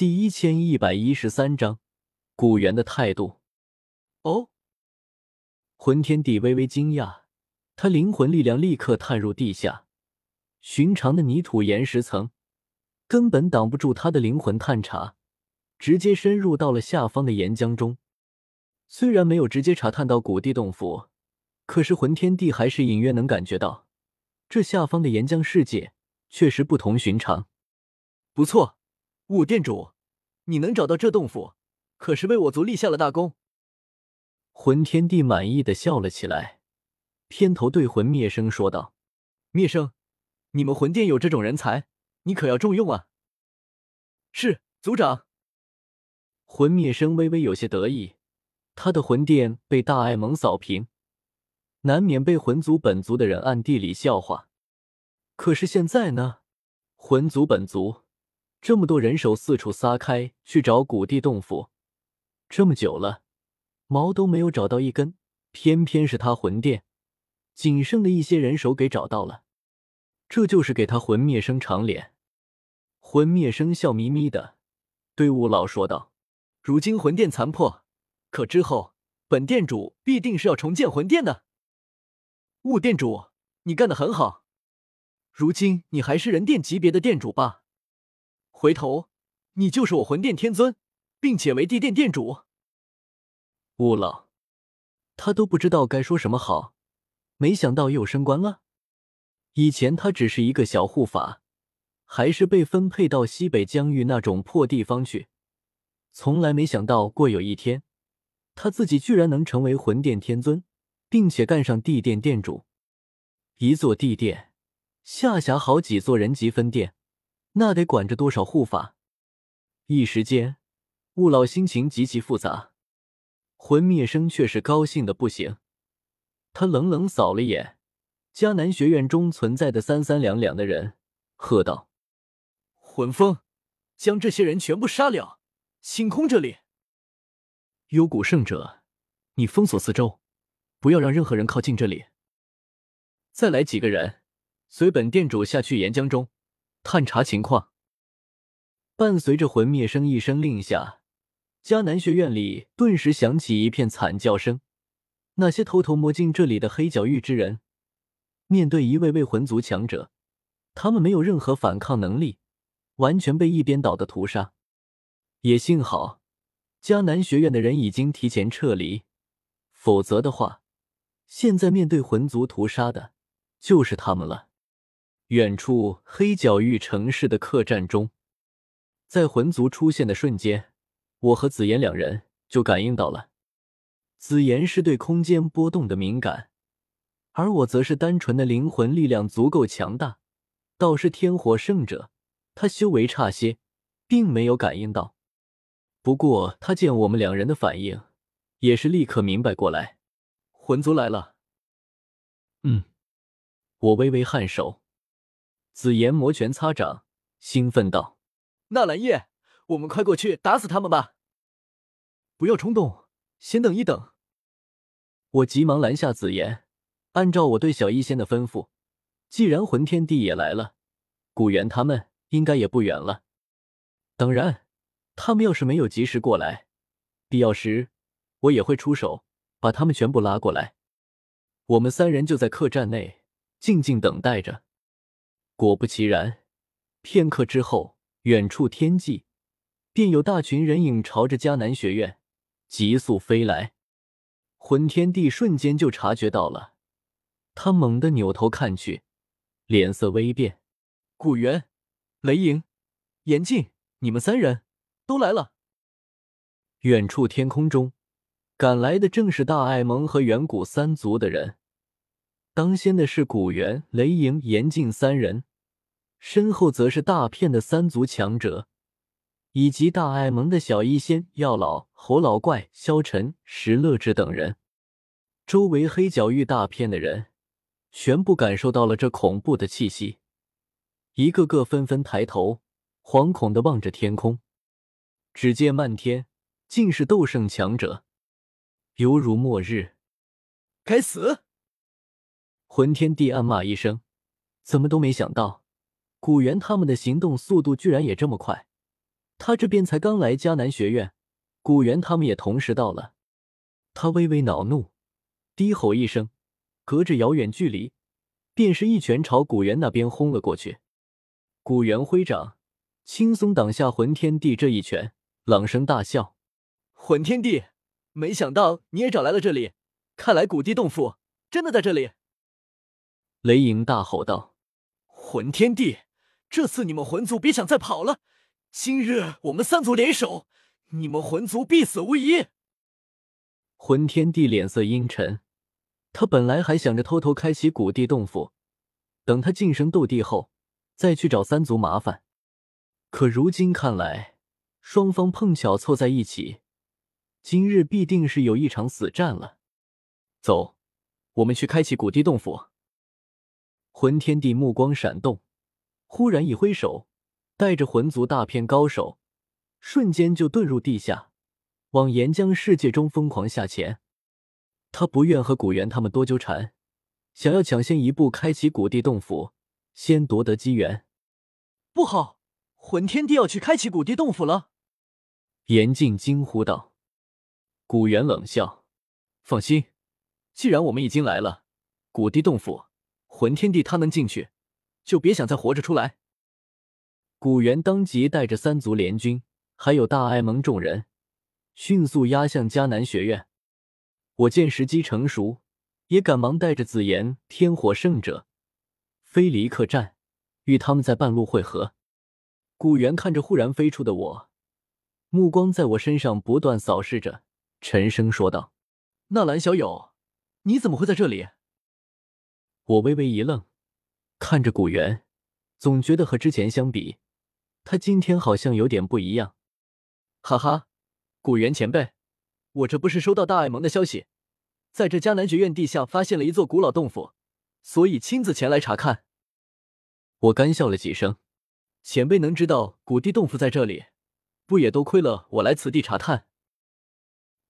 第一千一百一十三章，古猿的态度。哦，魂天帝微微惊讶，他灵魂力量立刻探入地下，寻常的泥土岩石层根本挡不住他的灵魂探查，直接深入到了下方的岩浆中。虽然没有直接查探到古地洞府，可是魂天帝还是隐约能感觉到，这下方的岩浆世界确实不同寻常。不错。五店主，你能找到这洞府，可是为我族立下了大功。魂天帝满意的笑了起来，偏头对魂灭生说道：“灭生，你们魂殿有这种人才，你可要重用啊！”是族长。魂灭生微微有些得意，他的魂殿被大爱蒙扫平，难免被魂族本族的人暗地里笑话。可是现在呢，魂族本族。这么多人手四处撒开去找古地洞府，这么久了，毛都没有找到一根，偏偏是他魂殿仅剩的一些人手给找到了，这就是给他魂灭生长脸。魂灭生笑眯眯的对雾老说道：“如今魂殿残破，可之后本殿主必定是要重建魂殿的。雾殿主，你干得很好，如今你还是人殿级别的店主吧。”回头，你就是我魂殿天尊，并且为地殿殿主。雾老，他都不知道该说什么好，没想到又升官了。以前他只是一个小护法，还是被分配到西北疆域那种破地方去，从来没想到过有一天，他自己居然能成为魂殿天尊，并且干上地殿殿主。一座地殿下辖好几座人级分殿。那得管着多少护法？一时间，雾老心情极其复杂。魂灭生却是高兴的不行。他冷冷扫了眼迦南学院中存在的三三两两的人，喝道：“魂风，将这些人全部杀了，清空这里！幽谷圣者，你封锁四周，不要让任何人靠近这里。再来几个人，随本店主下去岩浆中。”探查情况。伴随着魂灭生一声令下，迦南学院里顿时响起一片惨叫声。那些偷偷摸进这里的黑角域之人，面对一位位魂族强者，他们没有任何反抗能力，完全被一边倒的屠杀。也幸好，迦南学院的人已经提前撤离，否则的话，现在面对魂族屠杀的，就是他们了。远处黑角域城市的客栈中，在魂族出现的瞬间，我和紫妍两人就感应到了。紫妍是对空间波动的敏感，而我则是单纯的灵魂力量足够强大。倒是天火圣者，他修为差些，并没有感应到。不过他见我们两人的反应，也是立刻明白过来，魂族来了。嗯，我微微颔首。紫炎摩拳擦掌，兴奋道：“纳兰叶，我们快过去打死他们吧！不要冲动，先等一等。”我急忙拦下紫炎，按照我对小医仙的吩咐，既然魂天帝也来了，古元他们应该也不远了。当然，他们要是没有及时过来，必要时我也会出手把他们全部拉过来。我们三人就在客栈内静静等待着。果不其然，片刻之后，远处天际便有大群人影朝着迦南学院急速飞来。魂天帝瞬间就察觉到了，他猛地扭头看去，脸色微变：“古元、雷影、严静，你们三人都来了。”远处天空中赶来的正是大爱盟和远古三族的人，当先的是古元、雷影、严静三人。身后则是大片的三族强者，以及大爱盟的小医仙药老、侯老怪、萧晨、石乐之等人。周围黑角域大片的人，全部感受到了这恐怖的气息，一个个纷纷抬头，惶恐的望着天空。只见漫天尽是斗圣强者，犹如末日。该死！魂天帝暗骂一声，怎么都没想到。古元他们的行动速度居然也这么快，他这边才刚来迦南学院，古元他们也同时到了。他微微恼怒，低吼一声，隔着遥远距离，便是一拳朝古元那边轰了过去。古元挥掌，轻松挡下魂天帝这一拳，朗声大笑：“魂天帝，没想到你也找来了这里，看来古地洞府真的在这里。”雷影大吼道：“魂天帝，这次你们魂族别想再跑了！今日我们三族联手，你们魂族必死无疑！”魂天帝脸色阴沉，他本来还想着偷偷开启古地洞府，等他晋升斗帝后再去找三族麻烦，可如今看来，双方碰巧凑在一起，今日必定是有一场死战了。走，我们去开启古地洞府。魂天帝目光闪动，忽然一挥手，带着魂族大片高手，瞬间就遁入地下，往岩浆世界中疯狂下潜。他不愿和古元他们多纠缠，想要抢先一步开启古地洞府，先夺得机缘。不好，魂天帝要去开启古地洞府了！严禁惊呼道。古元冷笑：“放心，既然我们已经来了，古地洞府。”魂天帝他能进去，就别想再活着出来。古元当即带着三族联军，还有大艾蒙众人，迅速压向迦南学院。我见时机成熟，也赶忙带着紫炎、天火圣者飞离客栈，与他们在半路会合。古元看着忽然飞出的我，目光在我身上不断扫视着，沉声说道：“纳兰小友，你怎么会在这里？”我微微一愣，看着古元，总觉得和之前相比，他今天好像有点不一样。哈哈，古元前辈，我这不是收到大爱盟的消息，在这迦南学院地下发现了一座古老洞府，所以亲自前来查看。我干笑了几声，前辈能知道古地洞府在这里，不也多亏了我来此地查探？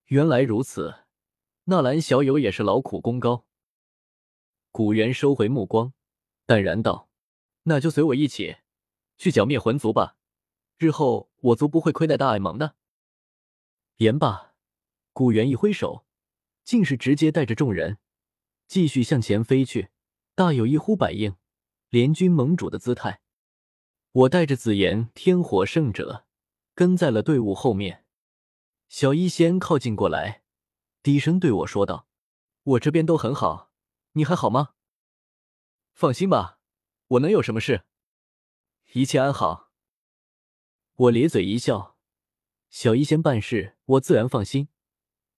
原来如此，纳兰小友也是劳苦功高。古元收回目光，淡然道：“那就随我一起去剿灭魂族吧，日后我族不会亏待大爱盟的。”言罢，古元一挥手，竟是直接带着众人继续向前飞去，大有一呼百应、联军盟主的姿态。我带着紫炎、天火圣者跟在了队伍后面。小医仙靠近过来，低声对我说道：“我这边都很好。”你还好吗？放心吧，我能有什么事？一切安好。我咧嘴一笑，小医仙办事，我自然放心。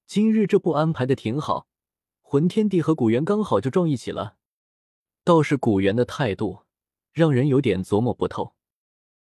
今日这步安排的挺好，魂天帝和古元刚好就撞一起了。倒是古元的态度，让人有点琢磨不透。